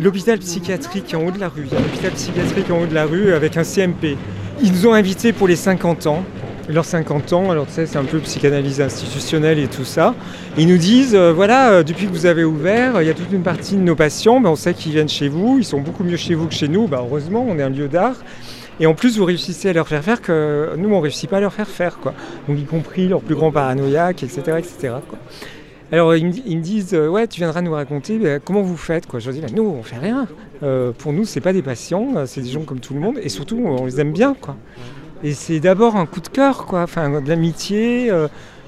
l'hôpital psychiatrique en haut de la rue. Il y a l'hôpital psychiatrique en haut de la rue avec un CMP. Ils nous ont invités pour les 50 ans. Leurs 50 ans, alors tu sais, c'est un peu psychanalyse institutionnelle et tout ça. Ils nous disent, euh, voilà, euh, depuis que vous avez ouvert, il y a toute une partie de nos patients, ben, on sait qu'ils viennent chez vous, ils sont beaucoup mieux chez vous que chez nous. Ben, heureusement, on est un lieu d'art. Et en plus, vous réussissez à leur faire faire que nous, on ne réussit pas à leur faire faire. Donc, y compris leurs plus grands paranoïaques, etc. etc. Alors ils me, disent euh, ouais tu viendras nous raconter bah, comment vous faites quoi. Je leur dis bah, nous on fait rien. Euh, pour nous c'est pas des patients, euh, c'est des gens comme tout le monde et surtout on les aime bien quoi. Et c'est d'abord un coup de cœur quoi, enfin de l'amitié,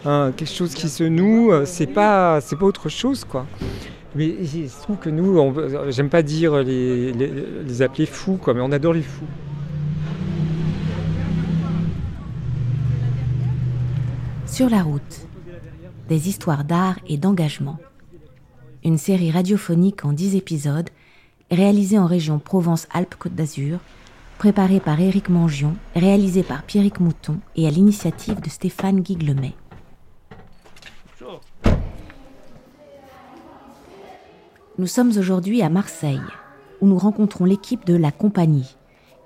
quelque chose qui se noue. c'est pas c'est pas autre chose quoi. Mais il se trouve que nous, j'aime pas dire les, les, les, appeler fous, quoi, mais on adore les fous. Sur la route des histoires d'art et d'engagement. Une série radiophonique en 10 épisodes, réalisée en région Provence-Alpes-Côte d'Azur, préparée par Éric Mangion, réalisée par Pierrick Mouton et à l'initiative de Stéphane Guiglemet. Nous sommes aujourd'hui à Marseille, où nous rencontrons l'équipe de La Compagnie,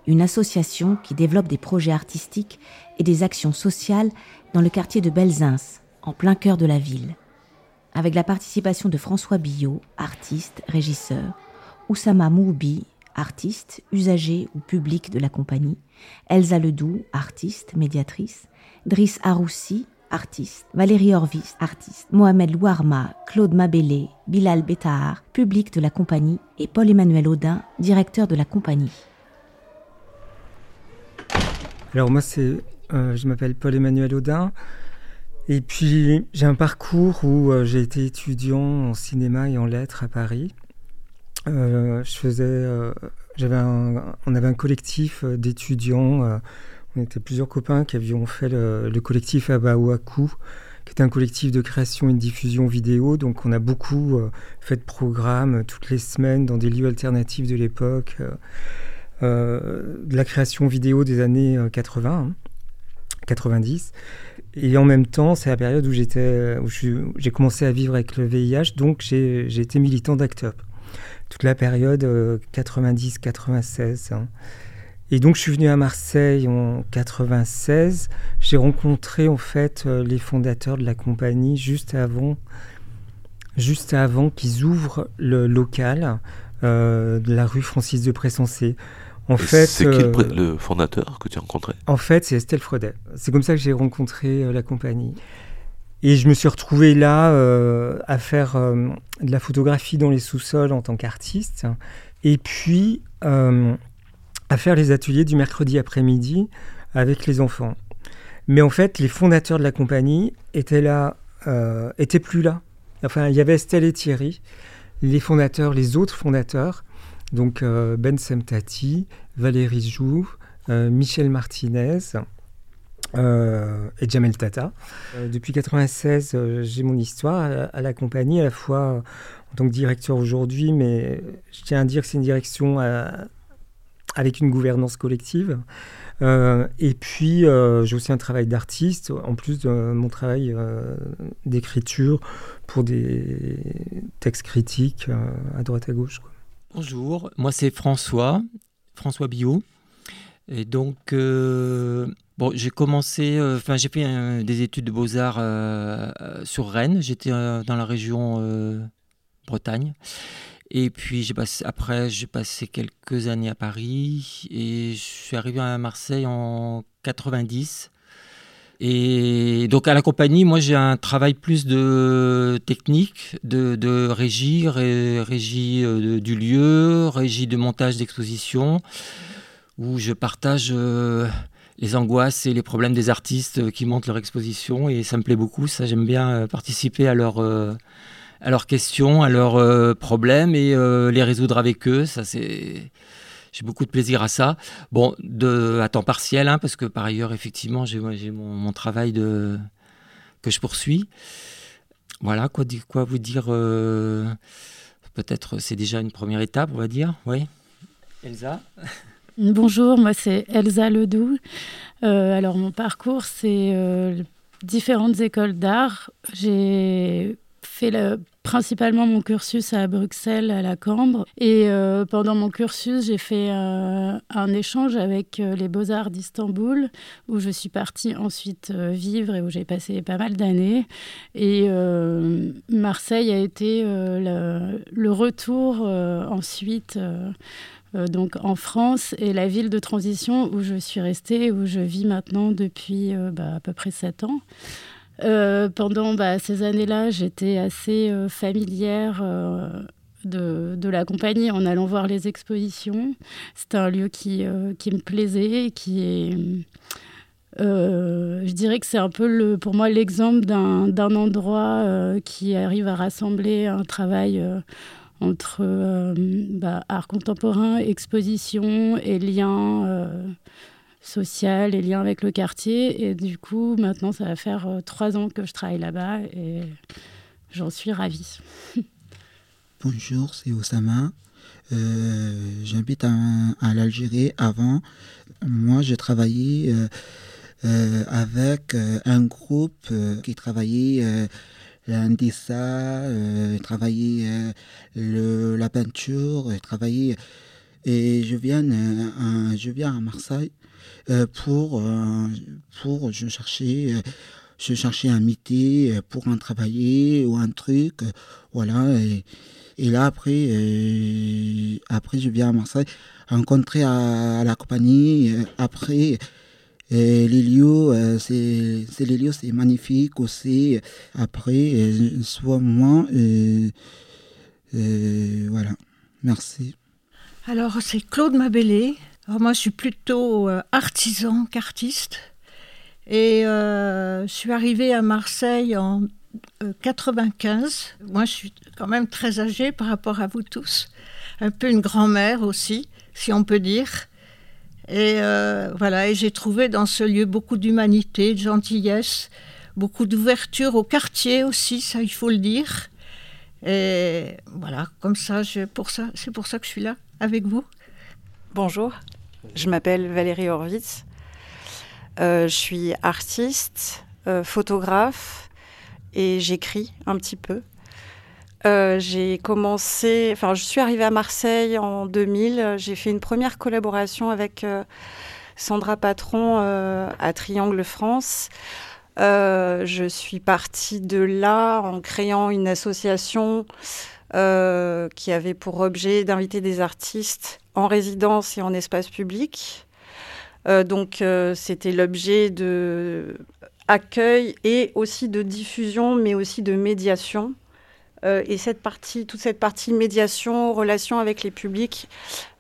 une association qui développe des projets artistiques et des actions sociales dans le quartier de Belzins, en plein cœur de la ville, avec la participation de François Billot, artiste, régisseur, Oussama Moubi, artiste, usager ou public de la compagnie, Elsa Ledoux, artiste, médiatrice, Driss Aroussi, artiste, Valérie Orvis, artiste, Mohamed Louarma, Claude Mabélé, Bilal Betahar, public de la compagnie, et Paul-Emmanuel Audin, directeur de la compagnie. Alors moi, euh, je m'appelle Paul-Emmanuel Audin. Et puis j'ai un parcours où euh, j'ai été étudiant en cinéma et en lettres à Paris. Euh, je faisais, euh, on avait un collectif d'étudiants. on était plusieurs copains qui avions fait le, collectif Abaouakou, qui était un collectif de création et de diffusion vidéo. Donc on a beaucoup fait de programmes toutes les semaines dans des lieux alternatifs de l'époque, de la création vidéo des années 80, 90. Et en même temps, c'est la période où où j'ai commencé à vivre avec le VIH, donc j'ai été militant d'ACT UP. Toute la période 90-96. Euh, hein. Et donc je suis venu à Marseille en 96. J'ai rencontré en fait euh, les fondateurs de la compagnie juste avant, juste avant qu'ils ouvrent le local euh, de la rue Francis de Pressensé. En fait, c'est qui euh, le, fondateur que tu as rencontré? En fait, c'est Estelle Frodet. C'est comme ça que j'ai rencontré euh, la compagnie. Et je me suis retrouvé là euh, à faire de la photographie dans les sous-sols en tant qu'artiste. Et puis à faire les ateliers du mercredi après-midi avec les enfants. Mais en fait, les fondateurs de la compagnie étaient là, étaient plus là. Enfin, il y avait Estelle et Thierry, les fondateurs, les autres fondateurs, donc euh, Ben Semtati, Valérie Joux, euh, Michel Martinez euh, et Jamel Tata. depuis 96, j'ai mon histoire à, la compagnie, à la fois en tant que directeur aujourd'hui, mais je tiens à dire que c'est une direction avec une gouvernance collective. et puis, j'ai aussi un travail d'artiste, en plus de mon travail d'écriture pour des textes critiques à droite à gauche. Bonjour, moi c'est François, François Biot. Et donc, euh, j'ai commencé, euh, j'ai fait des études de beaux-arts euh, sur Rennes. J'étais dans la région Bretagne. Et puis, après, j'ai passé quelques années à Paris et je suis arrivé à Marseille en 90. Et donc à la compagnie, moi j'ai un travail plus de technique, de, régie, régie euh, du lieu, régie de montage d'exposition, où je partage euh, les angoisses et les problèmes des artistes qui montent leur exposition. Et ça me plaît beaucoup, ça j'aime bien euh, participer à, leur, à leurs questions, à leurs problèmes et les résoudre avec eux. Ça c'est j'ai beaucoup de plaisir à ça. Bon, à temps partiel, hein, parce que par ailleurs, effectivement, j'ai mon, travail que je poursuis. Voilà, quoi, quoi vous dire euh, Peut-être c'est déjà une première étape, on va dire. Oui. Elsa Bonjour, moi c'est Elsa Ledoux. Euh, alors mon parcours, c'est euh, différentes écoles d'art. J'ai fait le principalement mon cursus à Bruxelles, à la Cambre. Et euh, pendant mon cursus, j'ai fait euh, un échange avec euh, les Beaux-Arts d'Istanbul, où je suis partie ensuite vivre et où j'ai passé pas mal d'années. Et Marseille a été le, retour ensuite. donc en France et la ville de transition où je suis restée, où je vis maintenant depuis bah, à peu près sept ans. Euh, pendant bah, ces années-là, j'étais assez euh, familière euh, de, la compagnie en allant voir les expositions. C'était un lieu qui, me plaisait, qui je dirais que c'est un peu pour moi l'exemple d'un endroit qui arrive à rassembler un travail entre bah, art contemporain, exposition et lien social et liens avec le quartier. Et du coup, maintenant, ça va faire euh, trois ans que je travaille là-bas et j'en suis ravie. Bonjour, c'est Osama. Euh, J'habite à, l'Algérie. Avant, moi, j'ai travaillé euh, euh, avec un groupe qui travaillait l'indessa, travaillait le, la peinture, travaillait et je viens, je viens à Marseille pour, euh, pour je cherchais, euh, je cherchais un métier pour en travailler ou un truc. Voilà. Et, là, après, après, je viens à Marseille rencontrer à, la compagnie. Après, les lieux, c'est, les lieux, c'est magnifique aussi. Après, soit moi, voilà. Merci. Alors, c'est Claude Mabellé moi, je suis plutôt euh, artisan qu'artiste. Et euh, je suis arrivée à Marseille en 95. Euh, moi, je suis quand même très âgée par rapport à vous tous. Un peu une grand-mère aussi, si on peut dire. Et voilà, et j'ai trouvé dans ce lieu beaucoup d'humanité, de gentillesse, beaucoup d'ouverture au quartier aussi, ça il faut le dire. Et voilà, comme ça, pour ça, c'est pour ça que je suis là avec vous. Bonjour, je m'appelle Valérie Horvitz. Euh, je suis artiste, euh, photographe et j'écris un petit peu. Euh, j'ai commencé, enfin, je suis arrivée à Marseille en 2000. J'ai fait une première collaboration avec Sandra Patron à Triangle France. je suis partie de là en créant une association qui avait pour objet d'inviter des artistes en résidence et en espace public. Euh, donc euh, c'était l'objet de accueil et aussi de diffusion, mais aussi de médiation. Euh, et cette partie, toute cette partie médiation, relation avec les publics,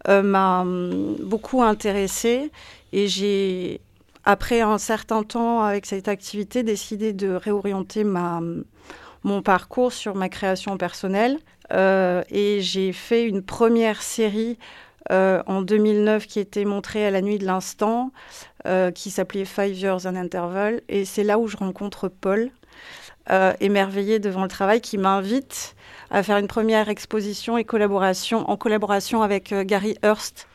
m'a hum, beaucoup intéressée. Et j'ai, après un certain temps avec cette activité, décidé de réorienter mon parcours sur ma création personnelle. Et j'ai fait une première série euh, en 2009 qui était montré à la nuit de l'instant, euh, qui s'appelait Five Years an Interval. Et c'est là où je rencontre Paul, euh, émerveillé devant le travail, qui m'invite à faire une première exposition et collaboration en collaboration avec Gary Hurst.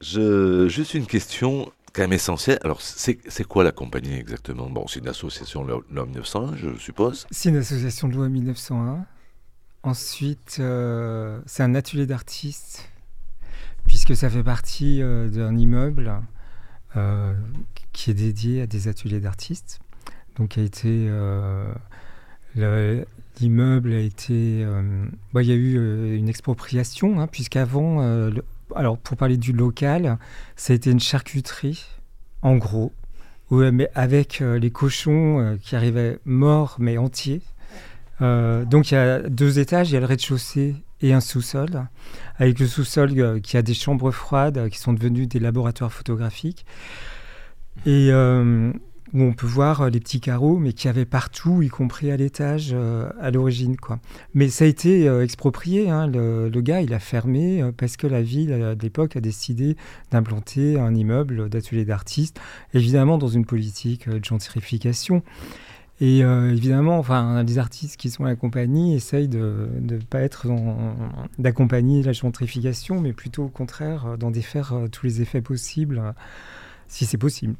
Je, juste une question quand même essentielle. Alors, c'est quoi la compagnie exactement? Bon, c'est une association de loi 1901, je suppose. C'est une association de loi 1901. Ensuite, c'est un atelier d'artistes puisque ça fait partie euh, d'un immeuble euh, qui est dédié à des ateliers d'artistes. Donc, a été euh, l'immeuble a été, bah, il y a eu une expropriation, hein, puisqu'avant, alors pour parler du local, ça a été une charcuterie, en gros, mais avec les cochons qui arrivaient morts mais entiers. Donc il y a deux étages, il y a le rez-de-chaussée et un sous-sol, avec le sous-sol euh, qui a des chambres froides euh, qui sont devenues des laboratoires photographiques, et euh, où on peut voir les petits carreaux, mais qui avaient partout, y compris à l'étage à l'origine. quoi. Mais ça a été exproprié, hein. le, gars il a fermé parce que la ville à l'époque a décidé d'implanter un immeuble d'atelier d'artistes, évidemment dans une politique de gentrification. Et euh, évidemment, enfin, les artistes qui sont à la compagnie essayent de ne pas être d'accompagner la gentrification, mais plutôt au contraire euh, d'en défaire euh, tous les effets possibles, si c'est possible.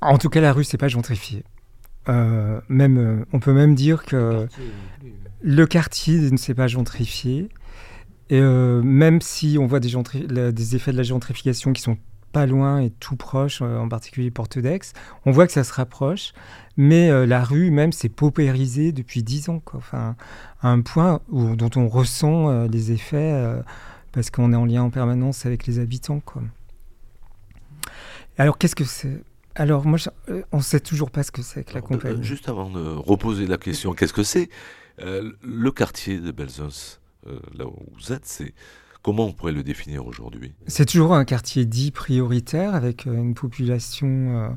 En tout cas, la rue, c'est pas gentrifié. même, on peut même dire que le quartier ne s'est pas gentrifié. Et même si on voit des, des effets de la gentrification qui sont pas loin et tout proche, en particulier Porte d'Aix, on voit que ça se rapproche. Mais la rue même s'est paupérisée depuis dix ans, quoi. Enfin, à un point où, dont on ressent les effets parce qu'on est en lien en permanence avec les habitants. Quoi. Alors, qu'est-ce que c'est? Alors, moi, euh, on ne sait toujours pas ce que c'est que la compagnie. juste avant de reposer la question, qu'est-ce que c'est? Euh, Le quartier de Belzons, euh, là où vous êtes, c'est comment on pourrait le définir aujourd'hui? C'est toujours un quartier dit prioritaire avec une population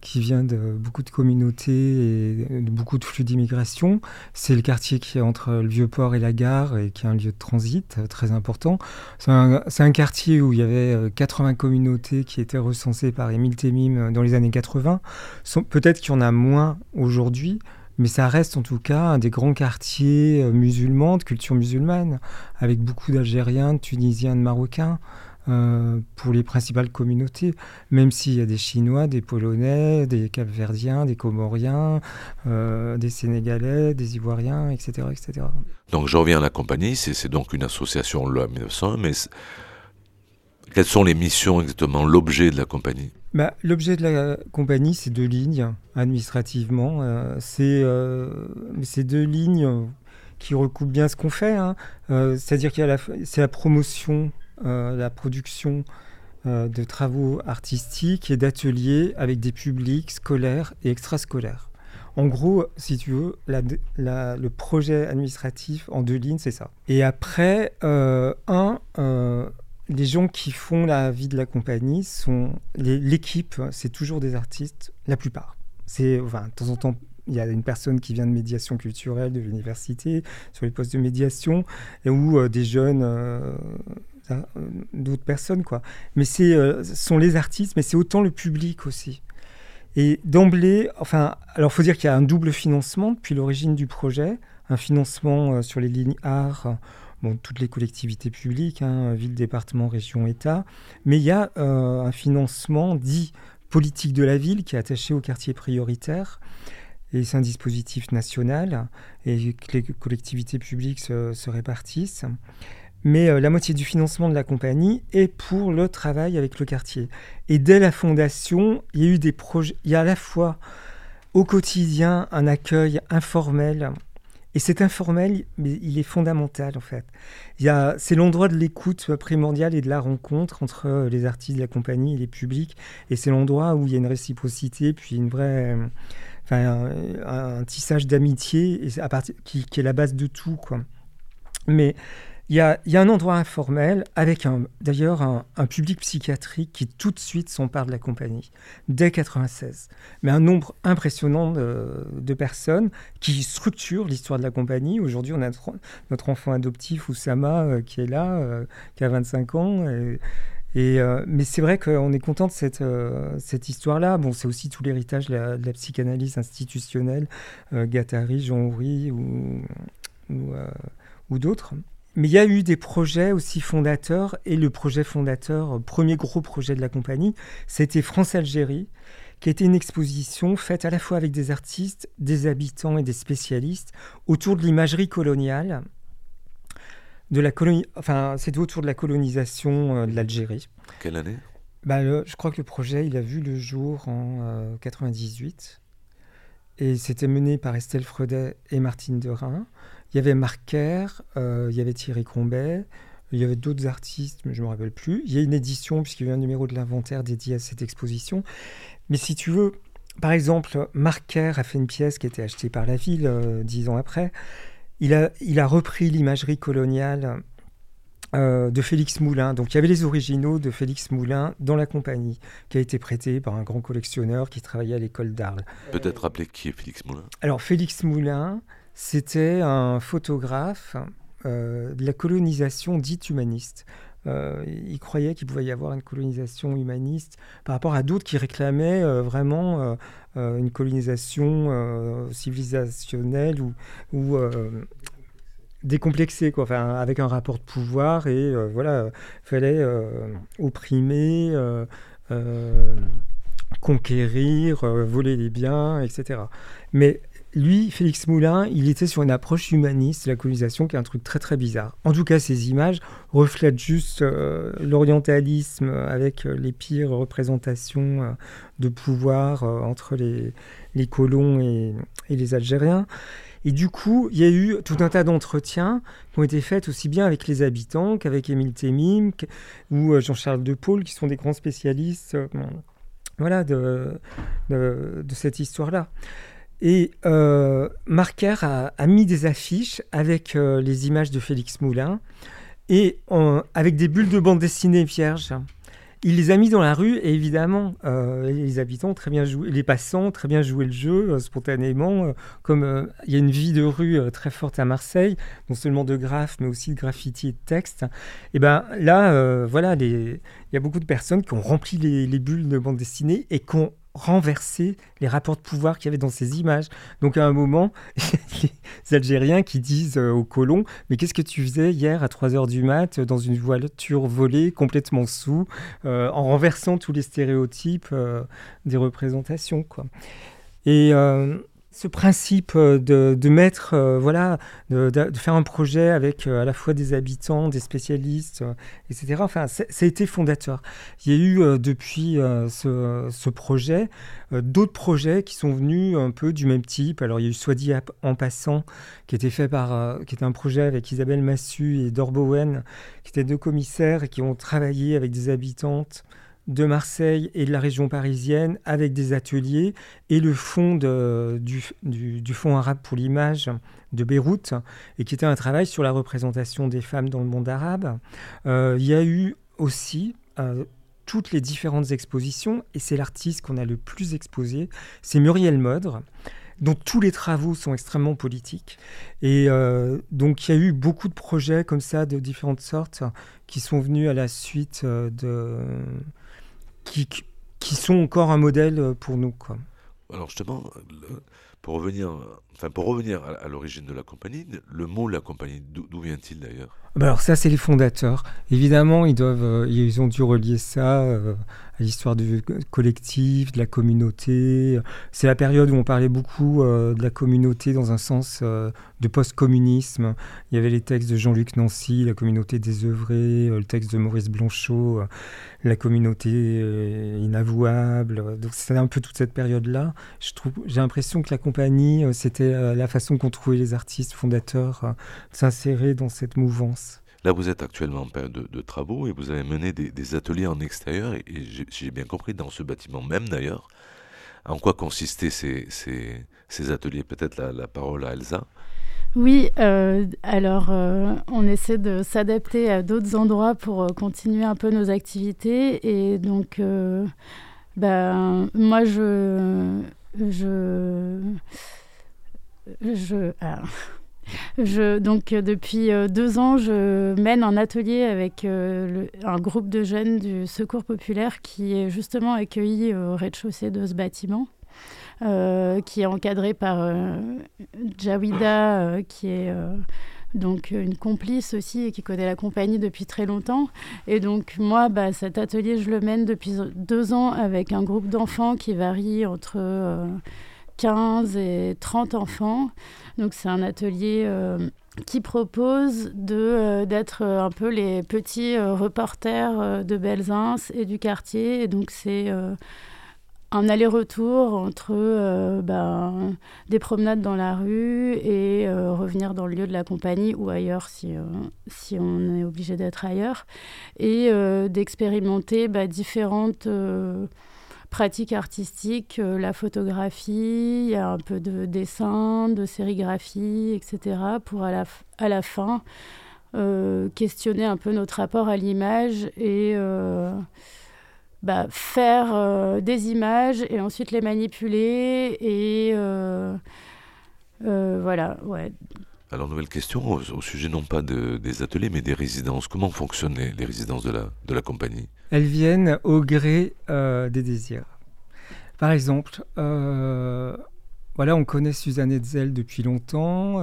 qui vient de beaucoup de communautés et de beaucoup de flux d'immigration. C'est le quartier qui est entre le Vieux-Port et la gare et qui est un lieu de transit euh, très important. C'est un, quartier où il y avait 80 euh, communautés qui étaient recensées par Émile Temim euh, dans les années 80. Peut-être qu'il y en a moins aujourd'hui, mais ça reste en tout cas un des grands quartiers musulmans, de culture musulmane, avec beaucoup d'Algériens, de Tunisiens, de Marocains. Euh, pour les principales communautés, même s'il y a des Chinois, des Polonais, des Capverdiens, des Comoriens, euh, des Sénégalais, des Ivoiriens, etc., etc. Donc je reviens à la compagnie, c'est donc une association loi 1900, mais quelles sont les missions exactement, l'objet de la compagnie? Bah, L'objet de la compagnie, c'est deux lignes administrativement. Euh, c'est deux lignes qui recoupent bien ce qu'on fait. Hein. C'est-à-dire qu'il c'est la promotion euh, la production euh, de travaux artistiques et d'ateliers avec des publics scolaires et extrascolaires. En gros, si tu veux, le projet administratif en deux lignes, c'est ça. Et après, euh, un, les gens qui font la vie de la compagnie sont l'équipe, c'est toujours des artistes, la plupart. C'est, enfin, de temps en temps, il y a une personne qui vient de médiation culturelle de l'université sur les postes de médiation, et ou des jeunes euh, d'autres personnes, quoi. Mais c'est, euh, sont les artistes, mais c'est autant le public aussi. Et d'emblée, enfin, alors faut dire qu'il y a un double financement depuis l'origine du projet, un financement euh, sur les lignes art, toutes les collectivités publiques, hein, ville, département, région, État, mais il y a un financement dit politique de la ville qui est attaché au quartier prioritaire. Et c'est un dispositif national et que les collectivités publiques se, se répartissent mais euh, la moitié du financement de la compagnie est pour le travail avec le quartier. Et dès la fondation, il y a eu des projets, il y a à la fois au quotidien un accueil informel, et cet informel, mais il est fondamental en fait. C'est l'endroit de l'écoute primordiale et de la rencontre entre euh, les artistes de la compagnie et les publics, et c'est l'endroit où il y a une réciprocité, puis une vraie... Enfin, un, tissage d'amitié qui, qui, est la base de tout. Quoi. Mais il y, a, un endroit informel avec d'ailleurs un, public psychiatrique qui tout de suite s'empare de la compagnie, dès 96. Mais un nombre impressionnant de, personnes qui structurent l'histoire de la compagnie. Aujourd'hui, on a notre, enfant adoptif, Oussama, euh, qui est là, euh, qui a 25 ans. Euh, mais c'est vrai qu'on est content de cette, cette histoire-là. Bon, c'est aussi tout l'héritage de, la, psychanalyse institutionnelle, Gattari, Jean Houry ou, ou d'autres. Mais il y a eu des projets aussi fondateurs, et le projet fondateur, euh, premier gros projet de la compagnie, c'était France-Algérie, qui était une exposition faite à la fois avec des artistes, des habitants et des spécialistes autour de l'imagerie coloniale. De la colonie, enfin, c'était autour de la colonisation euh, de l'Algérie. Quelle année? Bah, Je crois que le projet, il a vu le jour en 98. Euh, et c'était mené par Estelle Freudet et Martine Derain. Il y avait Marquer, euh, il y avait Thierry Combet, il y avait d'autres artistes, mais je ne me rappelle plus. Il y a une édition, puisqu'il y a eu un numéro de l'inventaire dédié à cette exposition. Mais si tu veux, par exemple, Marquer a fait une pièce qui a été achetée par la ville euh, dix ans après. Il a, il a repris l'imagerie coloniale euh, de Félix Moulin. Donc il y avait les originaux de Félix Moulin dans la compagnie, qui a été prêté par un grand collectionneur qui travaillait à l'école d'Arles. Peut-être rappeler qui est Félix Moulin? Alors Félix Moulin, c'était un photographe euh, de la colonisation dite humaniste. Euh, il croyait qu'il pouvait y avoir une colonisation humaniste par rapport à d'autres qui réclamaient euh, vraiment une colonisation civilisationnelle ou, ou décomplexée, quoi, enfin, avec un rapport de pouvoir et voilà, fallait opprimer conquérir, voler les biens, etc. Mais lui, Félix Moulin, il était sur une approche humaniste la colonisation qui est un truc très très bizarre. En tout cas, ces images reflètent juste euh, l'orientalisme avec euh, les pires représentations euh, de pouvoir entre les, les colons et, les Algériens. Et du coup, il y a eu tout un tas d'entretiens qui ont été faits aussi bien avec les habitants qu'avec Émile Temim ou Jean-Charles De Paul, qui sont des grands spécialistes voilà, de cette histoire-là. Et euh, Marker a, mis des affiches avec euh, les images de Félix Moulin et avec des bulles de bande dessinée vierges. Il les a mis dans la rue et évidemment, euh, les habitants très bien joué, les passants très bien joué le jeu spontanément. comme il y a une vie de rue très forte à Marseille, non seulement de graphes, mais aussi de graffiti et de texte. Et ben là, voilà, il y a beaucoup de personnes qui ont rempli les, les bulles de bande dessinée et qui ont renverser les rapports de pouvoir qu'il y avait dans ces images. Donc à un moment, les Algériens qui disent euh, aux colons, mais qu'est-ce que tu faisais hier à 3h du mat dans une voiture volée complètement sous, euh, en renversant tous les stéréotypes euh, des représentations. Quoi. Et ce principe euh, de, mettre, euh, voilà, de, faire un projet avec euh, à la fois des habitants, des spécialistes, etc. Enfin, ça a été fondateur. Il y a eu depuis ce, projet d'autres projets qui sont venus un peu du même type. Alors, il y a eu Soit dit en passant, qui était fait par, qui était un projet avec Isabelle Massu et Dor Bowen, qui étaient deux commissaires et qui ont travaillé avec des habitantes de Marseille et de la région parisienne avec des ateliers et le fonds du, Fonds arabe pour l'image de Beyrouth et qui était un travail sur la représentation des femmes dans le monde arabe. Euh, il y a eu aussi euh, toutes les différentes expositions et c'est l'artiste qu'on a le plus exposé, c'est Muriel Modre dont tous les travaux sont extrêmement politiques. Et euh, donc il y a eu beaucoup de projets comme ça de différentes sortes qui sont venus à la suite de qui, qui sont encore un modèle euh, pour nous. Quoi. Alors justement, pour revenir, enfin pour revenir à, l'origine de la compagnie, le mot la compagnie, d'où vient-il d'ailleurs? Bah Alors ça, c'est les fondateurs. Évidemment, ils doivent, euh, ils ont dû relier ça euh, à l'histoire du collectif, de la communauté. C'est la période où on parlait beaucoup de la communauté dans un sens de post-communisme. Il y avait les textes de Jean-Luc Nancy, la communauté des œuvrés, le texte de Maurice Blanchot la communauté euh, inavouable. Donc c'était un peu toute cette période-là. Je trouve, j'ai l'impression que la compagnie, euh, c'était euh, la façon qu'ont trouvé les artistes fondateurs de s'insérer dans cette mouvance. Là, vous êtes actuellement en période de, travaux et vous avez mené des, ateliers en extérieur. Et, j'ai bien compris, dans ce bâtiment même d'ailleurs, en quoi consistaient ces, ces, ateliers? Peut-être la, la parole à Elsa? Oui, euh, alors euh, on essaie de s'adapter à d'autres endroits pour euh, continuer un peu nos activités. Et donc, ben, moi, je. Je. Je. Donc depuis deux ans, je mène un atelier avec un groupe de jeunes du Secours populaire qui est justement accueilli au rez-de-chaussée de ce bâtiment. Euh, qui est encadré par euh, Jawida, euh, qui est donc une complice aussi et qui connaît la compagnie depuis très longtemps. Et donc moi, bah, cet atelier, je le mène depuis deux ans avec un groupe d'enfants qui varie entre 15 et 30 enfants. Donc c'est un atelier qui propose de d'être un peu les petits reporters de Belzins et du quartier. Donc c'est un aller-retour entre euh, ben, des promenades dans la rue et euh, revenir dans le lieu de la compagnie ou ailleurs si, euh, si on est obligé d'être ailleurs, et d'expérimenter ben, différentes pratiques artistiques, la photographie, il y a un peu de dessin, de sérigraphie, etc., pour à la, à la fin questionner un peu notre rapport à l'image et bah, faire euh, des images et ensuite les manipuler et euh, euh, voilà, ouais. Alors, nouvelle question au, sujet non pas de, des ateliers, mais des résidences. Comment fonctionnent les, résidences de la, de la compagnie? Elles viennent au gré des désirs. Par exemple, voilà, on connaît Suzanne Hetzel depuis longtemps,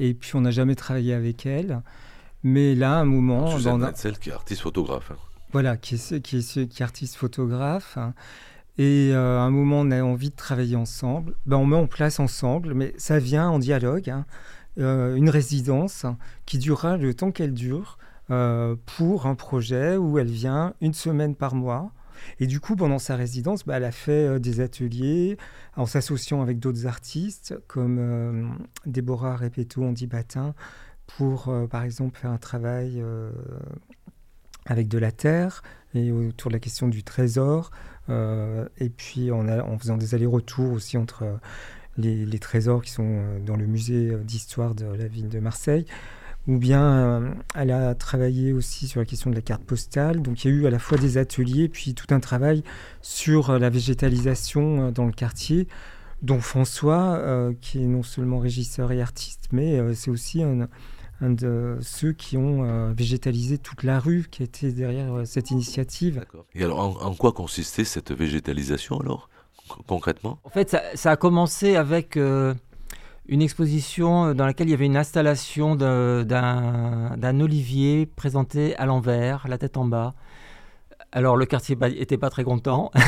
et puis on n'a jamais travaillé avec elle. Mais là, à un moment... Suzanne Hetzel, qui est artiste photographe. Hein. Voilà, qui est, qui est, qui est artiste photographe. Hein. Et à un moment, on a envie de travailler ensemble. Ben, on met en place ensemble, mais ça vient en dialogue. Hein. Une résidence qui durera le temps qu'elle dure pour un projet où elle vient une semaine par mois. Et du coup, pendant sa résidence, bah, elle a fait des ateliers en s'associant avec d'autres artistes comme Déborah Repetto, Andy Batin, pour, par exemple, faire un travail avec de la terre et autour de la question du trésor. Euh, et puis en faisant des allers-retours aussi entre euh, les, trésors qui sont euh, dans le musée d'histoire de la ville de Marseille. Ou bien elle a travaillé aussi sur la question de la carte postale. Donc il y a eu à la fois des ateliers, puis tout un travail sur la végétalisation dans le quartier dont François, qui est non seulement régisseur et artiste, mais c'est aussi un, de ceux qui ont euh, végétalisé toute la rue qui était derrière euh, cette initiative. Et alors, en, quoi consistait cette végétalisation alors, concrètement En fait, ça, a commencé avec euh, une exposition dans laquelle il y avait une installation d'un olivier présenté à l'envers, la tête en bas. Alors, le quartier n'était pas très content.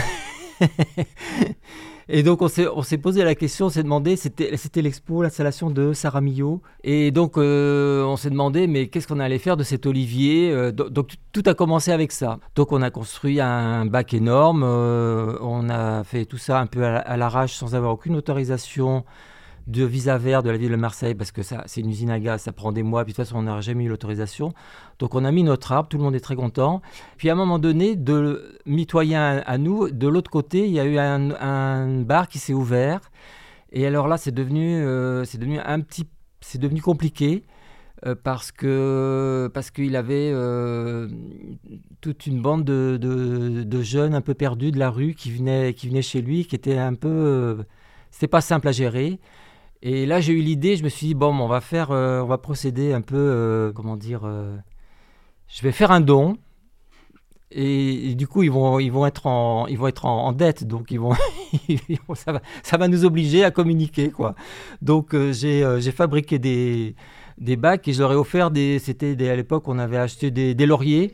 Et donc on s'est posé la question, on s'est demandé, c'était l'expo, l'installation de Sarah Millot. Et donc euh, on s'est demandé, mais qu'est-ce qu'on allait faire de cet olivier euh, Donc tout a commencé avec ça. Donc on a construit un bac énorme, euh, on a fait tout ça un peu à l'arrache sans avoir aucune autorisation de visa vert de la ville de Marseille parce que ça, c'est une usine à gaz, ça prend des mois, puis de toute façon, on n'aurait jamais eu l'autorisation. Donc, on a mis notre arbre, tout le monde est très content. Puis, à un moment donné, de mitoyen à nous, de l'autre côté, il y a eu un, bar qui s'est ouvert. Et alors là, c'est devenu, euh, c'est devenu un petit, c'est devenu compliqué. Euh, parce que parce qu'il avait euh, toute une bande de, de, jeunes un peu perdus de la rue qui venaient qui venaient chez lui qui était un peu c'était pas simple à gérer et là, j'ai eu l'idée, je me suis dit, bon, on va faire, euh, on va procéder un peu, euh, comment dire, euh, je vais faire un don. Et, du coup, ils vont, ils vont être en, ils vont être en, dette, donc ils vont, ça, va, ça va nous obliger à communiquer, quoi. Donc, j'ai, fabriqué des, des bacs et je leur ai offert des, c'était à l'époque, on avait acheté des, des lauriers.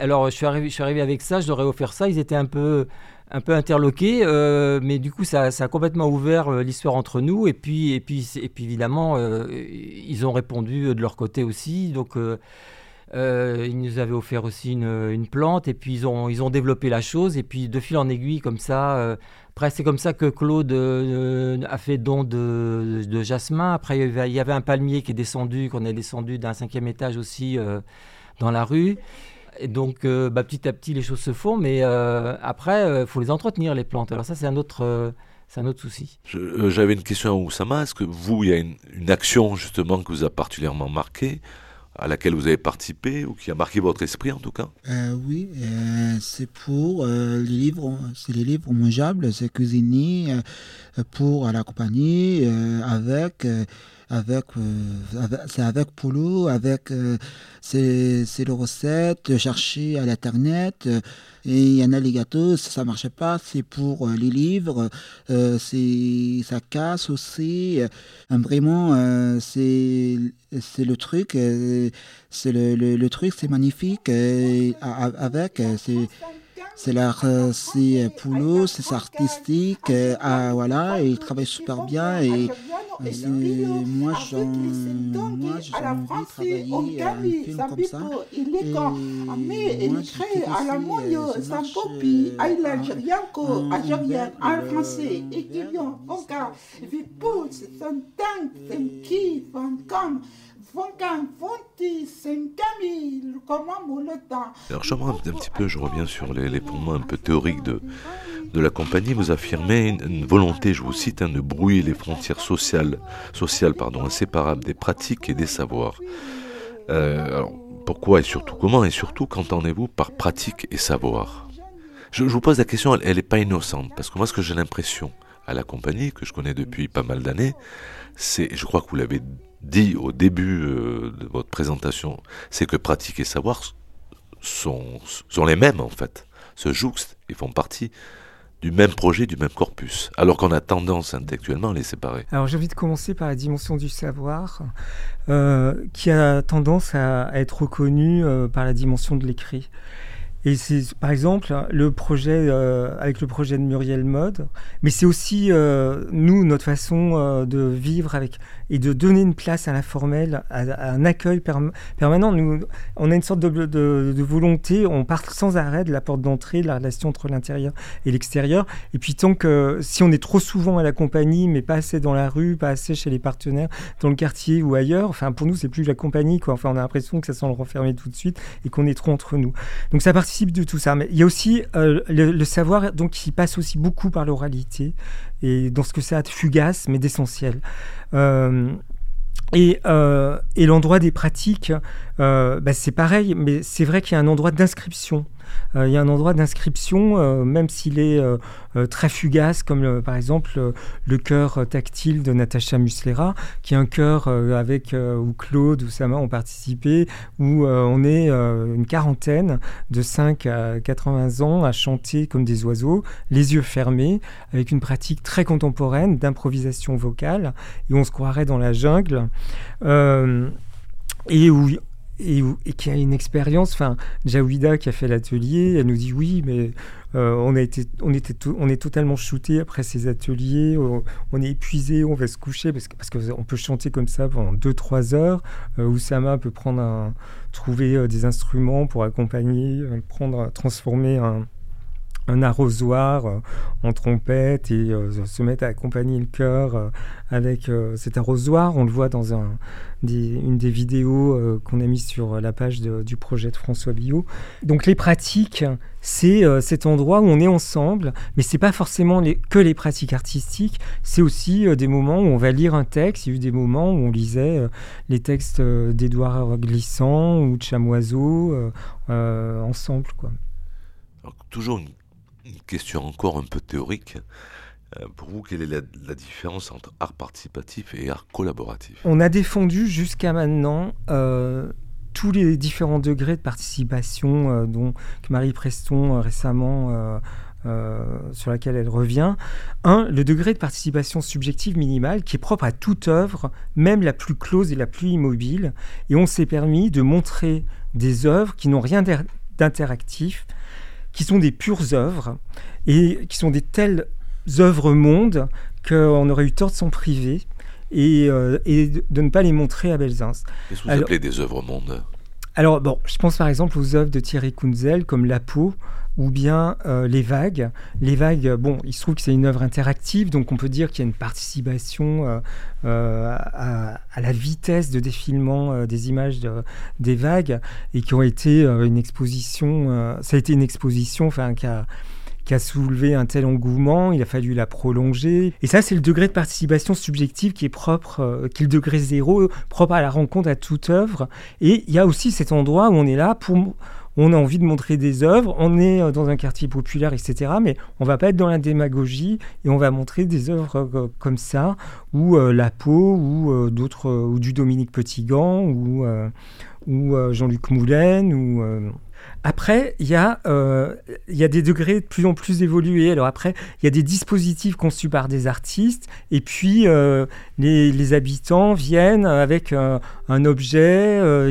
Alors, je suis arrivé, je suis arrivé avec ça, je leur ai offert ça. Ils étaient un peu, un peu interloqué, euh, mais du coup, ça, a complètement ouvert euh, l'histoire entre nous. Et puis, et puis, et puis évidemment, euh, ils ont répondu de leur côté aussi. Donc, ils nous avaient offert aussi une, plante. Et puis, ils ont, ils ont développé la chose. Et puis, de fil en aiguille, comme ça. après, c'est comme ça que Claude a fait don de, de, jasmin. Après, il y avait un palmier qui est descendu, qu'on est descendu d'un cinquième étage aussi dans la rue. Et donc, euh, bah, petit à petit, les choses se font, mais euh, après, il euh, faut les entretenir, les plantes. Alors ça, c'est un autre... c'est un autre souci. J'avais une question à Oussama. Est-ce que vous, il y a une, une, action justement qui vous a particulièrement marqué, à laquelle vous avez participé, ou qui a marqué votre esprit en tout cas? Oui, c'est pour les livres, c'est les livres mangeables, c'est cuisiner pour la compagnie avec avec, euh, c'est avec Polo, avec euh, c'est les recettes, chercher à l'internet. et il y en a les gâteaux, ça, ça marchait pas, c'est pour euh, les livres, c'est ça casse aussi. vraiment, c'est c'est le truc, c'est le, le, le, truc, c'est magnifique. avec, c'est c'est l'art, c'est Poulot, c'est artistique, ah, voilà, et il travaille super bien et moi, j'en, moi, j'ai envie de travailler un film comme ça. Il crée Alors j'aimerais un petit peu, je reviens sur les, les fondements un peu théoriques de, de la compagnie, vous affirmez une, volonté, je vous cite, hein, de brouiller les frontières sociales, sociales pardon, inséparables des pratiques et des savoirs. Euh, alors, pourquoi et surtout comment et surtout qu'entendez-vous par pratique et savoir? Je, vous pose la question, elle n'est pas innocente, parce que moi ce que j'ai l'impression à la compagnie, que je connais depuis pas mal d'années, c'est, je crois que vous l'avez dit au début euh, de votre présentation, c'est que pratique et savoir sont, les mêmes en fait, se jouxtent et font partie du même projet, du même corpus, alors qu'on a tendance intellectuellement à les séparer. Alors j'ai envie de commencer par la dimension du savoir, euh, qui a tendance à, être reconnue euh, par la dimension de l'écrit. Et c'est par exemple le projet euh, avec le projet de Muriel Mode, mais c'est aussi euh, nous notre façon euh, de vivre avec et de donner une place à l'informel, à, un accueil permanent. Nous, on a une sorte de, volonté, on part sans arrêt de la porte d'entrée, de la relation entre l'intérieur et l'extérieur. Et puis tant que si on est trop souvent à la compagnie, mais pas assez dans la rue, pas assez chez les partenaires, dans le quartier ou ailleurs, enfin pour nous c'est plus la compagnie quoi. Enfin on a l'impression que ça sent le renfermer tout de suite et qu'on est trop entre nous. Donc ça de tout ça. Mais il y a aussi euh, le, savoir donc qui passe aussi beaucoup par l'oralité et dans ce que ça a de fugace mais d'essentiel. Euh, et, euh, et l'endroit des pratiques, bah c'est pareil, mais c'est vrai qu'il y a un endroit d'inscription. Euh, il y a un endroit d'inscription, euh, même s'il est euh, très fugace, comme par exemple le chœur tactile de Natacha Muslera, qui est un chœur avec où Claude ou Sama ont participé, où on est une quarantaine de 5 à 80 ans à chanter comme des oiseaux, les yeux fermés, avec une pratique très contemporaine d'improvisation vocale, et on se croirait dans la jungle. et où et, qui a une expérience. Enfin, Jawida qui a fait l'atelier, elle nous dit oui, mais euh, on a été, on était, on est totalement shooté après ces ateliers. On, est épuisé, on va se coucher parce que parce qu'on peut chanter comme ça pendant 2-3 heures. Euh, Oussama peut prendre un, trouver euh, des instruments pour accompagner, euh, prendre, transformer un un arrosoir euh, en trompette et euh, se mettre à accompagner le chœur euh, avec cet arrosoir. On le voit dans un, des, une des vidéos qu'on a mis sur la page du projet de François Billot. Donc les pratiques, c'est cet endroit où on est ensemble, mais c'est pas forcément que les pratiques artistiques, c'est aussi des moments où on va lire un texte. Il y a eu des moments où on lisait les textes d'Édouard Glissant ou de Chamoiseau ensemble. Quoi. Toujours une une question encore un peu théorique. Euh, pour vous, quelle est la, différence entre art participatif et art collaboratif? On a défendu jusqu'à maintenant euh, tous les différents degrés de participation euh, dont Marie Preston récemment sur laquelle elle revient. Un, le degré de participation subjective minimale qui est propre à toute œuvre, même la plus close et la plus immobile. Et on s'est permis de montrer des œuvres qui n'ont rien d'interactif, qui sont des pures œuvres et qui sont des telles œuvres mondes qu'on aurait eu tort de s'en priver et, euh, et, de ne pas les montrer à Belzins. Qu'est-ce que vous alors, appelez des œuvres mondes? Alors, bon, je pense par exemple aux œuvres de Thierry Kunzel comme La peau ou bien euh, Les Vagues. Les Vagues, bon, il se trouve que c'est une œuvre interactive, donc on peut dire qu'il y a une participation euh, euh, à, la vitesse de défilement euh, des images de, des vagues et qui ont été euh, une exposition, ça a été une exposition enfin, qui a a soulevé un tel engouement, il a fallu la prolonger. Et ça, c'est le degré de participation subjective qui est propre, euh, qui le degré zéro, propre à la rencontre, à toute œuvre. Et il y a aussi cet endroit où on est là pour on a envie de montrer des œuvres, on est euh, dans un quartier populaire, etc. Mais on va pas être dans la démagogie et on va montrer des œuvres euh, comme ça, ou La Peau, ou d'autres, ou du Dominique Petitgant, ou, ou Jean-Luc Moulin, ou après, il y, euh, a des degrés de plus en plus évolués. Alors après, il y a des dispositifs conçus par des artistes, et puis euh, les, habitants viennent avec euh, un objet, euh,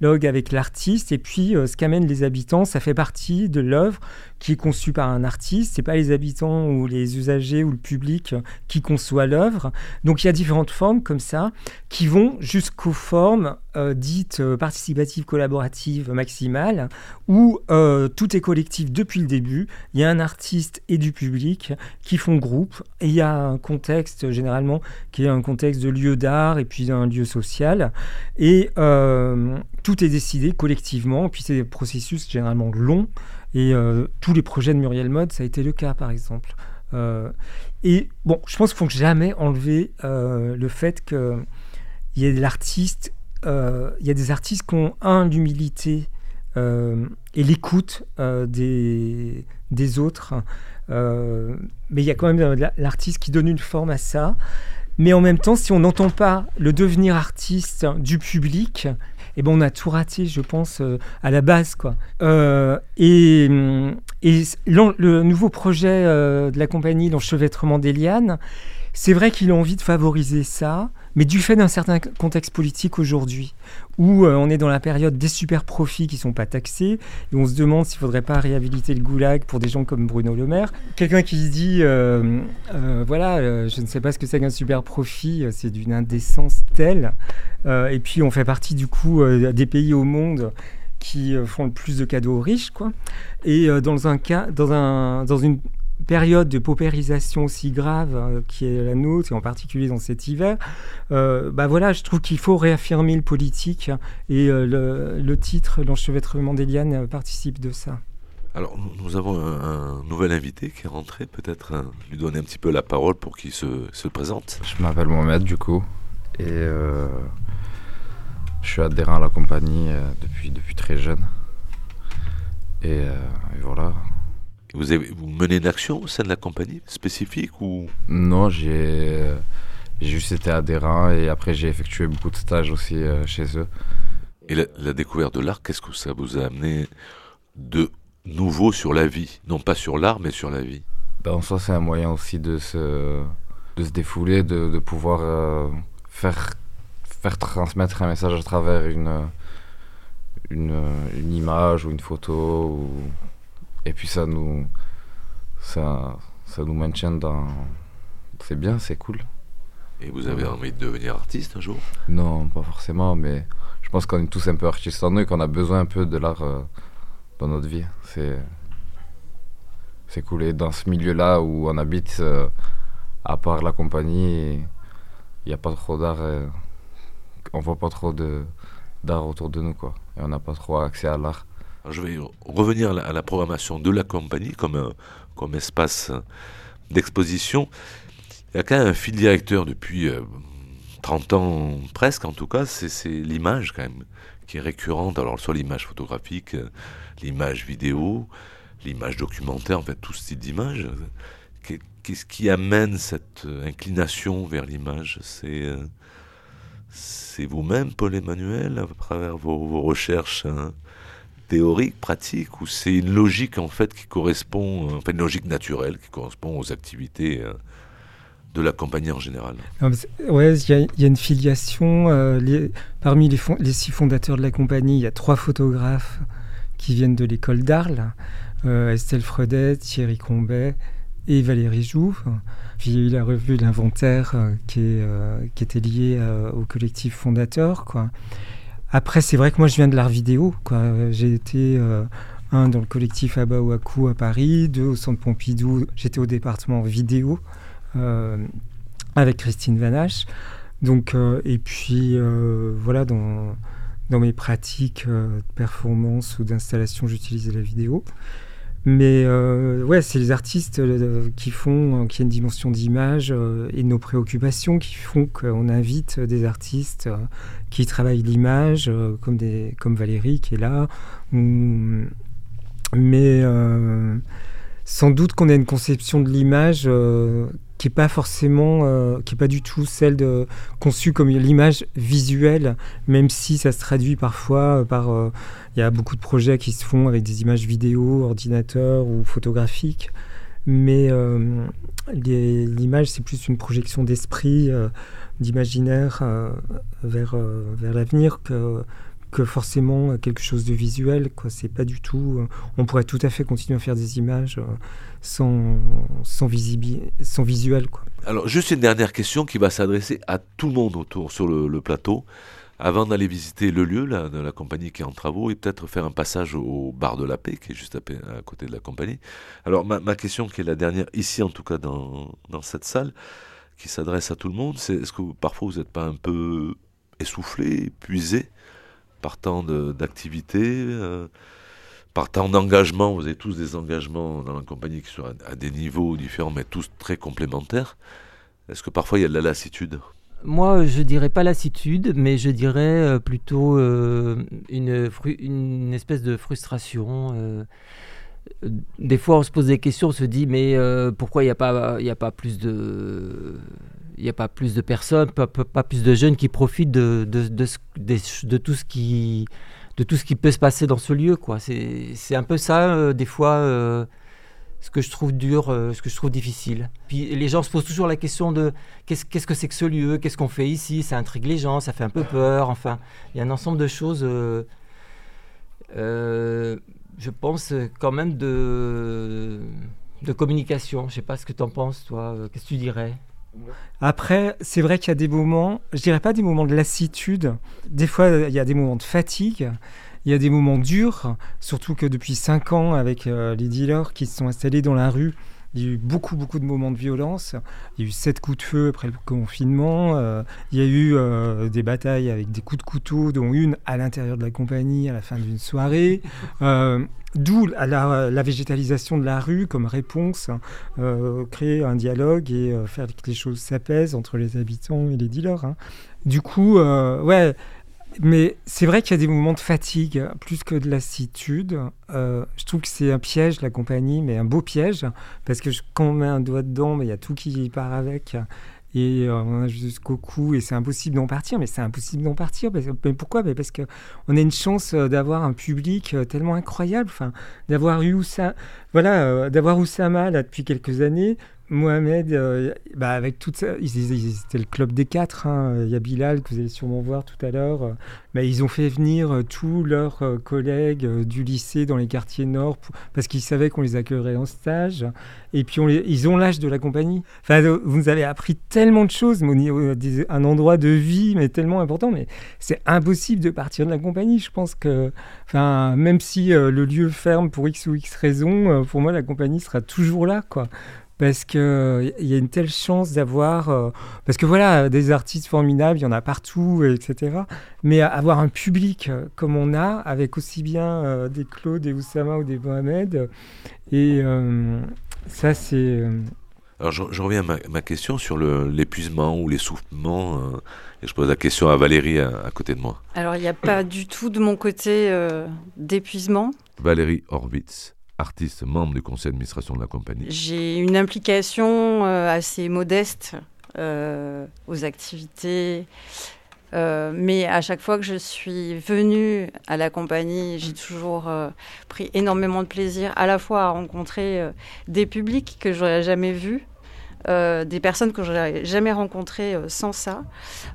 ils dialoguent avec l'artiste, et puis euh, ce qu'amènent les habitants, ça fait partie de l'œuvre qui est conçue par un artiste. C'est pas les habitants ou les usagers ou le public qui conçoit l'œuvre. Donc il y a différentes formes comme ça qui vont jusqu'aux formes euh, dites participatives, collaboratives, maximales, où euh, tout est collectif depuis le début. Il y a un artiste et du public qui font groupe, et il y a un contexte généralement qui est un contexte de lieu d'art et puis d'un lieu social, et euh, tout est décidé collectivement. Puis c'est des processus généralement longs. Et euh, tous les projets de Muriel Mode, ça a été le cas, par exemple. Euh, et bon, je pense qu'il faut jamais enlever euh, le fait qu'il y de l'artiste, il y a des artistes qui ont, un, l'humilité et l'écoute des, des autres. mais il y a quand même l'artiste qui donne une forme à ça. Mais en même temps, si on n'entend pas le devenir artiste du public, eh ben on a tout raté, je pense, euh, à la base. Quoi. Euh, et, et le nouveau projet euh, de la compagnie, l'enchevêtrement des lianes, c'est vrai qu'il a envie de favoriser ça, mais du fait d'un certain contexte politique aujourd'hui, où euh, on est dans la période des super profits qui sont pas taxés, et on se demande s'il faudrait pas réhabiliter le goulag pour des gens comme Bruno Le Maire. Quelqu'un qui se dit, euh, euh, voilà, je ne sais pas ce que c'est qu'un super profit, c'est d'une indécence telle, et puis on fait partie du coup des pays au monde qui font le plus de cadeaux aux riches, quoi. Et dans un cas, dans un, dans une période de paupérisation aussi grave euh, qui est la nôtre, et en particulier dans cet hiver, euh, bah voilà, je trouve qu'il faut réaffirmer le politique et euh, le, titre L'enchevêtrement des lianes participe de ça. Alors, nous avons un, nouvel invité qui est rentré, peut-être lui donner un petit peu la parole pour qu'il se, se, présente. Je m'appelle Mohamed, du coup, et je suis adhérent à la compagnie depuis, depuis très jeune. et voilà, vous, avez, vous menez une action au sein de la compagnie spécifique ou? Non, j'ai juste été adhérent et après j'ai effectué beaucoup de stages aussi euh, chez eux. Et la, découverte de l'art, qu'est-ce que ça vous a amené de nouveau sur la vie? Non pas sur l'art, mais sur la vie. Ben, En soi, c'est un moyen aussi de se, de se défouler, de, de pouvoir euh, faire, faire transmettre un message à travers une, une, une image ou une photo ou et puis ça nous, ça, ça nous maintient dans. C'est bien, c'est cool. Et vous avez envie de devenir artiste un jour? Non, pas forcément, mais je pense qu'on est tous un peu artistes en nous et qu'on a besoin un peu de l'art euh, dans notre vie. C'est c'est cool. Et dans ce milieu-là où on habite, euh, à part la compagnie, il n'y a pas trop d'art. Euh, on voit pas trop d'art autour de nous, quoi. Et on n'a pas trop accès à l'art je vais revenir à la, programmation de la compagnie comme, comme espace d'exposition. Il y a quand même un fil directeur depuis 30 euh, ans presque, en tout cas, c'est l'image quand même qui est récurrente. Alors soit l'image photographique, euh, l'image vidéo, l'image documentaire, en fait tout ce type d'image. Qu'est-ce qui amène cette euh, inclination vers l'image? C'est c'est vous-même, Paul Emmanuel, à travers vos, recherches hein, théorique, pratique, ou c'est une logique en fait qui correspond, euh, enfin une logique naturelle qui correspond aux activités euh, de la compagnie en général? Ouais, il y, a une filiation. Euh, parmi les, les, six fondateurs de la compagnie, il y a trois photographes qui viennent de l'école d'Arles Estelle Fredet, Thierry Combet et Valérie Jouve. Puis il y a eu la revue L'Inventaire qui, qui, était liée au collectif fondateur. Quoi. Après, c'est vrai que moi, je viens de l'art vidéo. J'ai été euh, un dans le collectif Abaouakou à Paris, deux au Centre Pompidou. J'étais au département vidéo euh, avec Christine Vanache. Donc, euh, et puis voilà, dans, dans mes pratiques de performance ou d'installation, j'utilisais la vidéo. Mais euh, ouais, c'est les artistes euh, qui font, euh, qui a une dimension d'image et nos préoccupations qui font qu'on invite des artistes qui travaillent l'image, comme, Valérie qui est là. mais sans doute qu'on a une conception de l'image qui est pas forcément, euh, qui est pas du tout celle de conçue comme l'image visuelle, même si ça se traduit parfois euh, par, euh, il y a beaucoup de projets qui se font avec des images vidéo, ordinateur ou photographiques, mais l'image c'est plus une projection d'esprit, d'imaginaire vers vers l'avenir que que forcément quelque chose de visuel. Quoi. C'est pas du tout. on pourrait tout à fait continuer à faire des images sans, sans, sans visuel. Quoi. Alors, juste une dernière question qui va s'adresser à tout le monde autour sur le, plateau. Avant d'aller visiter le lieu là, de la compagnie qui est en travaux et peut-être faire un passage au bar de la paix qui est juste à, côté de la compagnie. Alors ma, ma, question qui est la dernière ici en tout cas dans, dans cette salle, qui s'adresse à tout le monde, c'est est-ce que parfois vous n'êtes pas un peu essoufflé, épuisé? Par tant d'activités euh, par temps d'engagement, vous avez tous des engagements dans la compagnie qui sont à, des niveaux différents, mais tous très complémentaires. Est-ce que parfois il y a de la lassitude? Moi, je dirais pas lassitude, mais je dirais euh, plutôt euh, une, espèce de frustration. Euh. Des fois, on se pose des questions, on se dit, mais pourquoi il n'y a, pas, a pas plus de il n'y a pas plus de personnes, pas, pas, plus de jeunes qui profitent de, de, de, tout ce qui de tout ce qui peut se passer dans ce lieu. quoi. C'est un peu ça, euh, des fois. Euh, ce que je trouve dur, ce que je trouve difficile. Puis les gens se posent toujours la question de qu'est-ce, qu'est-ce que c'est que ce lieu, qu'est-ce qu'on fait ici, ça intrigue les gens, ça fait un peu peur, enfin, il y a un ensemble de choses, je pense quand même de, de communication. Je sais pas ce que tu en penses, toi, qu'est-ce que tu dirais? Après, c'est vrai qu'il y a des moments, je dirais pas des moments de lassitude, des fois il y a des moments de fatigue, il y a des moments durs, surtout que depuis 5 ans, avec euh, les dealers qui se sont installés dans la rue, il y a eu beaucoup, beaucoup de moments de violence. Il y a eu sept coups de feu après le confinement. Euh, il y a eu euh, des batailles avec des coups de couteau, dont une à l'intérieur de la compagnie à la fin d'une soirée. D'où la, végétalisation de la rue comme réponse, hein, euh, créer un dialogue et euh, faire que les choses s'apaisent entre les habitants et les dealers. Hein. Du coup, euh, ouais, mais c'est vrai qu'il y a des moments de fatigue plus que de lassitude. je trouve que c'est un piège, la compagnie, mais un beau piège, parce que quand on met un doigt dedans, il y a tout qui part avec et euh, on a jusqu'au cou et c'est impossible d'en partir mais c'est impossible d'en partir parce, mais pourquoi? Parce que on a une chance euh, d'avoir un public euh, tellement incroyable d'avoir eu voilà Oussama là depuis quelques années Mohamed, euh, bah avec toute ça, c'était le club des quatre. Hein. Il y a Bilal que vous allez sûrement voir tout à l'heure. Mais ils ont fait venir euh, tous leurs euh, collègues du lycée dans les quartiers nord parce qu'ils savaient qu'on les accueillerait en stage. Et puis ils ont l'âge de la compagnie. Enfin, vous nous avez appris tellement de choses, un endroit de vie, mais tellement important. Mais c'est impossible de partir de la compagnie. Je pense que, enfin, même si le lieu ferme pour x ou x raisons, pour moi la compagnie sera toujours là, quoi parce qu'il y a une telle chance d'avoir... Euh, parce que voilà, des artistes formidables, il y en a partout, etc. Mais avoir un public euh, comme on a, avec aussi bien euh, des Claude, des Oussama ou des Mohamed, et ça c'est... Alors je, reviens à ma, question sur l'épuisement ou l'essoufflement. et je pose la question à Valérie à, à côté de moi. Alors il n'y a pas du tout de mon côté d'épuisement. Valérie Horwitz artiste, membre du conseil d'administration de la compagnie J'ai une implication euh, assez modeste euh, aux activités. Euh, mais à chaque fois que je suis venue à la compagnie, j'ai toujours pris énormément de plaisir à la fois à rencontrer des publics que j'aurais jamais vus, des personnes que j'aurais jamais rencontrées sans ça.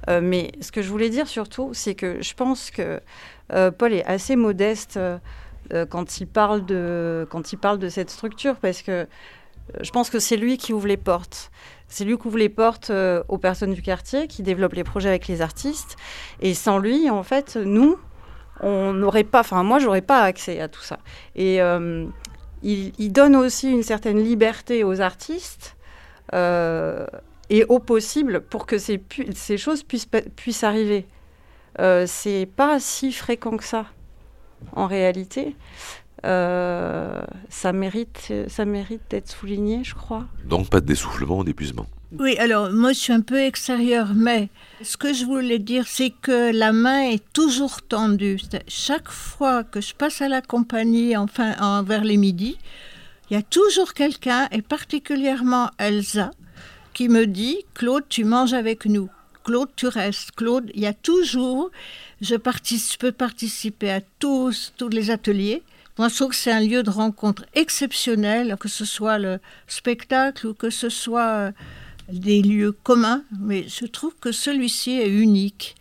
mais ce que je voulais dire surtout, c'est que je pense que Paul est assez modeste euh, quand, il parle de, quand il parle de cette structure, parce que euh, je pense que c'est lui qui ouvre les portes. C'est lui qui ouvre les portes euh, aux personnes du quartier, qui développe les projets avec les artistes. Et sans lui, en fait, nous, on n'aurait pas, enfin moi, j'aurais pas accès à tout ça. Et il, donne aussi une certaine liberté aux artistes et au possible pour que ces, choses puissent, arriver. c'est pas si fréquent que ça en réalité. Euh, ça mérite, ça mérite d'être souligné, je crois. Donc pas de dessoufflement ou d'épuisement. Oui, alors moi je suis un peu extérieure, mais ce que je voulais dire, c'est que la main est toujours tendue. Chaque fois que je passe à la compagnie, enfin vers les midis, il y a toujours quelqu'un, et particulièrement Elsa, qui me dit Claude, tu manges avec nous. Claude, tu restes. Claude, il y a toujours je, peux participer à tous, tous les ateliers. Moi, je trouve que c'est un lieu de rencontre exceptionnel, que ce soit le spectacle ou que ce soit euh, des lieux communs. Mais je trouve que celui-ci est unique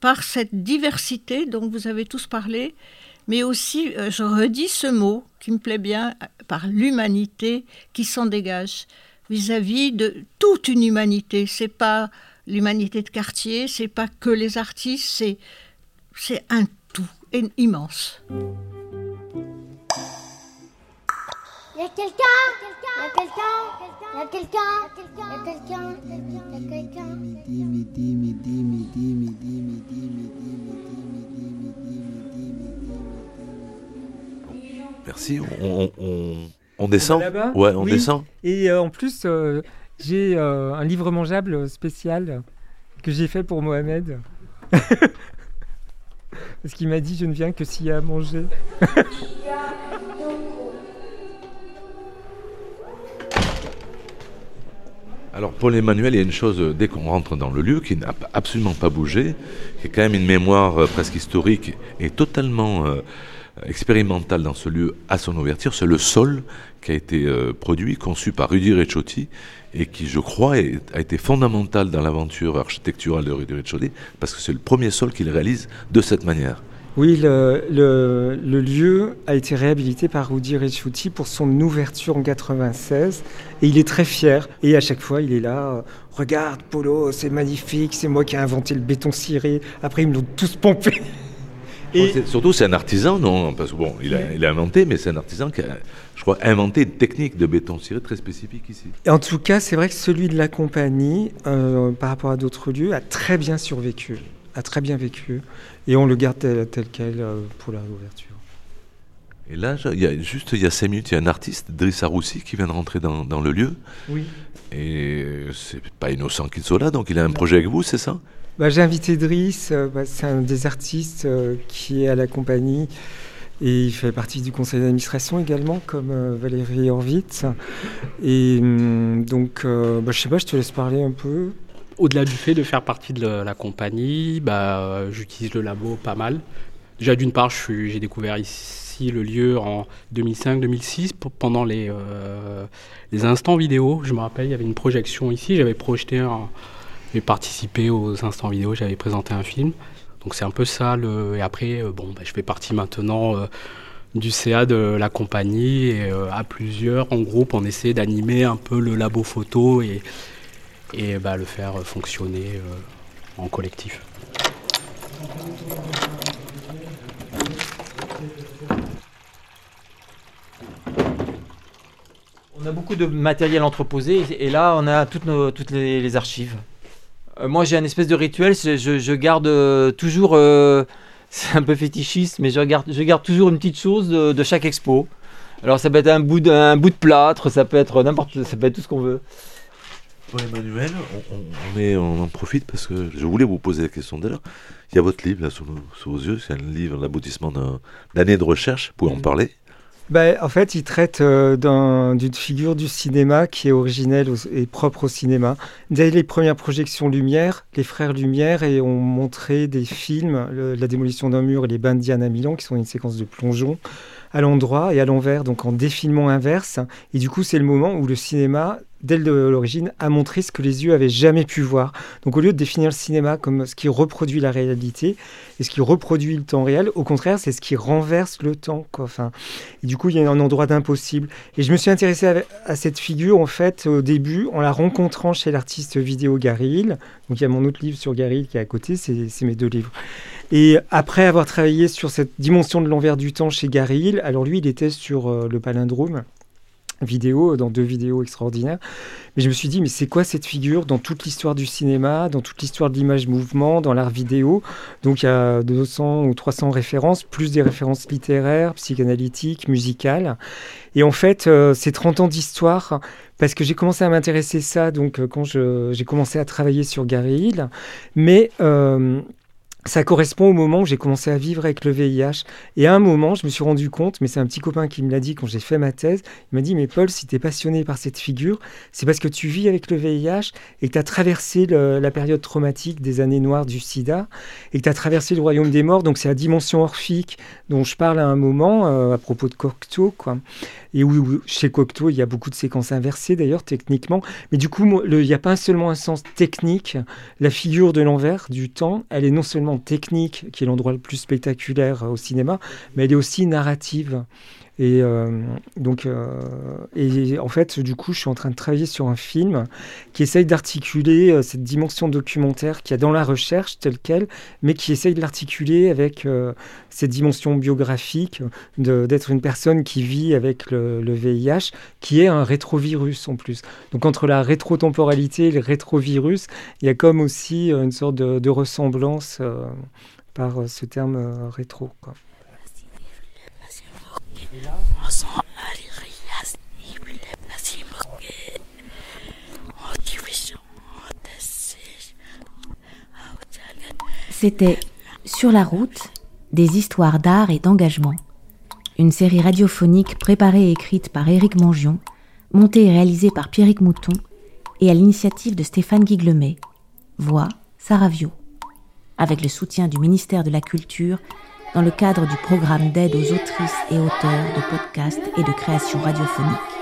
par cette diversité dont vous avez tous parlé, mais aussi, euh, je redis ce mot qui me plaît bien, par l'humanité qui s'en dégage vis-à-vis de toute une humanité. C'est pas l'humanité de quartier, c'est pas que les artistes, c'est c'est un tout immense. Il y a quelqu'un? Il y a quelqu'un? Il y a quelqu'un? Il y a quelqu'un? Il y a quelqu'un? Merci. On, on, on descend? Ouais, on descend. Et euh, en plus, euh, j'ai euh, un livre mangeable spécial que j'ai fait pour Mohamed. Parce qu'il m'a dit je ne viens que s'il y a à manger. Alors Paul Emmanuel, il y a une chose, euh, dès qu'on rentre dans le lieu, qui n'a absolument pas bougé, qui est quand même une mémoire euh, presque historique et totalement expérimental dans ce lieu à son ouverture, c'est le sol qui a été euh, produit, conçu par Rudy Reciotti et qui, je crois, a été fondamental dans l'aventure architecturale de Rudy Reciotti parce que c'est le premier sol qu'il réalise de cette manière. Oui, le, lieu a été réhabilité par Rudy Recciuti pour son ouverture en 96 et il est très fier. Et à chaque fois, il est là. Euh, Regarde, Polo, c'est magnifique, c'est moi qui ai inventé le béton ciré. Après, ils me l'ont tous pompé. Et... surtout, c'est un artisan, non Parce que bon, il a, il a inventé, mais c'est un artisan qui a, je crois, inventé une technique de béton ciré très spécifique ici. Et en tout cas, c'est vrai que celui de la compagnie, euh, par rapport à d'autres lieux, a très bien survécu a très bien vécu et on le garde tel, quel euh, pour la réouverture. Et là, il y a, juste il y a cinq minutes, il y a un artiste, Driss Roussi, qui vient de rentrer dans, dans le lieu. Oui. Et c'est pas innocent qu'il soit là, donc il a un projet avec vous, c'est ça? Bah, J'ai invité Driss, euh, bah, c'est un des artistes euh, qui est à la compagnie et il fait partie du conseil d'administration également, comme Valérie Horvitz. Et hum, donc, bah, je sais pas, je te laisse parler un peu. Au-delà du fait de faire partie de la, compagnie, bah, j'utilise le labo pas mal. Déjà, d'une part, j'ai découvert ici le lieu en 2005-2006 pendant les, euh, les instants vidéo. Je me rappelle, il y avait une projection ici. J'avais projeté, j'ai participé aux instants vidéo, j'avais présenté un film. Donc c'est un peu ça. Le, et après, euh, bon, bah, je fais partie maintenant euh, du CA de la compagnie et à plusieurs, en groupe, on essaie d'animer un peu le labo photo et et bah, le faire fonctionner euh, en collectif. On a beaucoup de matériel entreposé et là on a toutes, nos, toutes les, archives. Euh, moi j'ai un espèce de rituel, je, garde euh, toujours, c'est un peu fétichiste, mais je garde, je garde toujours une petite chose de, de chaque expo. Alors ça peut être un bout de, un bout de plâtre, ça peut être n'importe, ça peut être tout ce qu'on veut. Bon, Emmanuel, on, on, en profite parce que je voulais vous poser la question d'ailleurs. Il y a votre livre là sous, vos yeux, c'est un livre, l'aboutissement d'année de recherche. Vous pouvez en mm. parler ben, en fait, il traite euh, d'une figure du cinéma qui est originelle et propre au cinéma. Dès les premières projections Lumière, les frères Lumière et ont montré des films, La démolition d'un mur et Les bains à Milan, qui sont une séquence de plongeon à l'endroit et à l'envers, donc en défilement inverse. Et du coup, c'est le moment où le cinéma dès l'origine, a montré ce que les yeux avaient jamais pu voir. Donc au lieu de définir le cinéma comme ce qui reproduit la réalité et ce qui reproduit le temps réel, au contraire, c'est ce qui renverse le temps. Enfin, et du coup, il y a un endroit d'impossible. Et je me suis intéressé à, cette figure, en fait, au début, en la rencontrant chez l'artiste vidéo Gary Hill. Donc il y a mon autre livre sur Gary Hill qui est à côté, c'est mes deux livres. Et après avoir travaillé sur cette dimension de l'envers du temps chez Gary Hill, alors lui, il était sur euh, le palindrome vidéo, dans deux vidéos extraordinaires. Mais je me suis dit, mais c'est quoi cette figure dans toute l'histoire du cinéma, dans toute l'histoire de l'image mouvement, dans l'art vidéo? Donc il y a 200 ou 300 références, plus des références littéraires, psychanalytiques, musicales. Et en fait, euh, c'est 30 ans d'histoire parce que j'ai commencé à m'intéresser ça donc euh, quand j'ai commencé à travailler sur Gary Hill. Mais euh, ça correspond au moment où j'ai commencé à vivre avec le VIH. Et à un moment, je me suis rendu compte, mais c'est un petit copain qui me l'a dit quand j'ai fait ma thèse, il m'a dit, mais Paul, si tu es passionné par cette figure, c'est parce que tu vis avec le VIH et que tu as traversé la période traumatique des années noires du sida et que tu as traversé le royaume des morts. Donc c'est la dimension orphique dont je parle à un moment euh, à propos de Cocteau. Quoi. Et oui, chez Cocteau, il y a beaucoup de séquences inversées d'ailleurs, techniquement. Mais du coup, il n'y a pas seulement un sens technique. La figure de l'envers du temps, elle est non seulement technique, qui est l'endroit le plus spectaculaire au cinéma, mais elle est aussi narrative. Et euh, donc, euh, et en fait, du coup, je suis en train de travailler sur un film qui essaye d'articuler euh, cette dimension documentaire qu'il y a dans la recherche telle qu'elle, mais qui essaye de l'articuler avec cette dimension biographique d'être une personne qui vit avec le, VIH, qui est un rétrovirus en plus. Donc, entre la rétrotemporalité et le rétrovirus, il y a comme aussi une sorte de, ressemblance par ce terme rétro. C'était Sur la route, des histoires d'art et d'engagement. Une série radiophonique préparée et écrite par Éric Mangion, montée et réalisée par Pierrick Mouton et à l'initiative de Stéphane Guiglemet. Voix Sarah Avec le soutien du ministère de la Culture dans le cadre du programme d'aide aux autrices et auteurs de podcasts et de création radiophonique.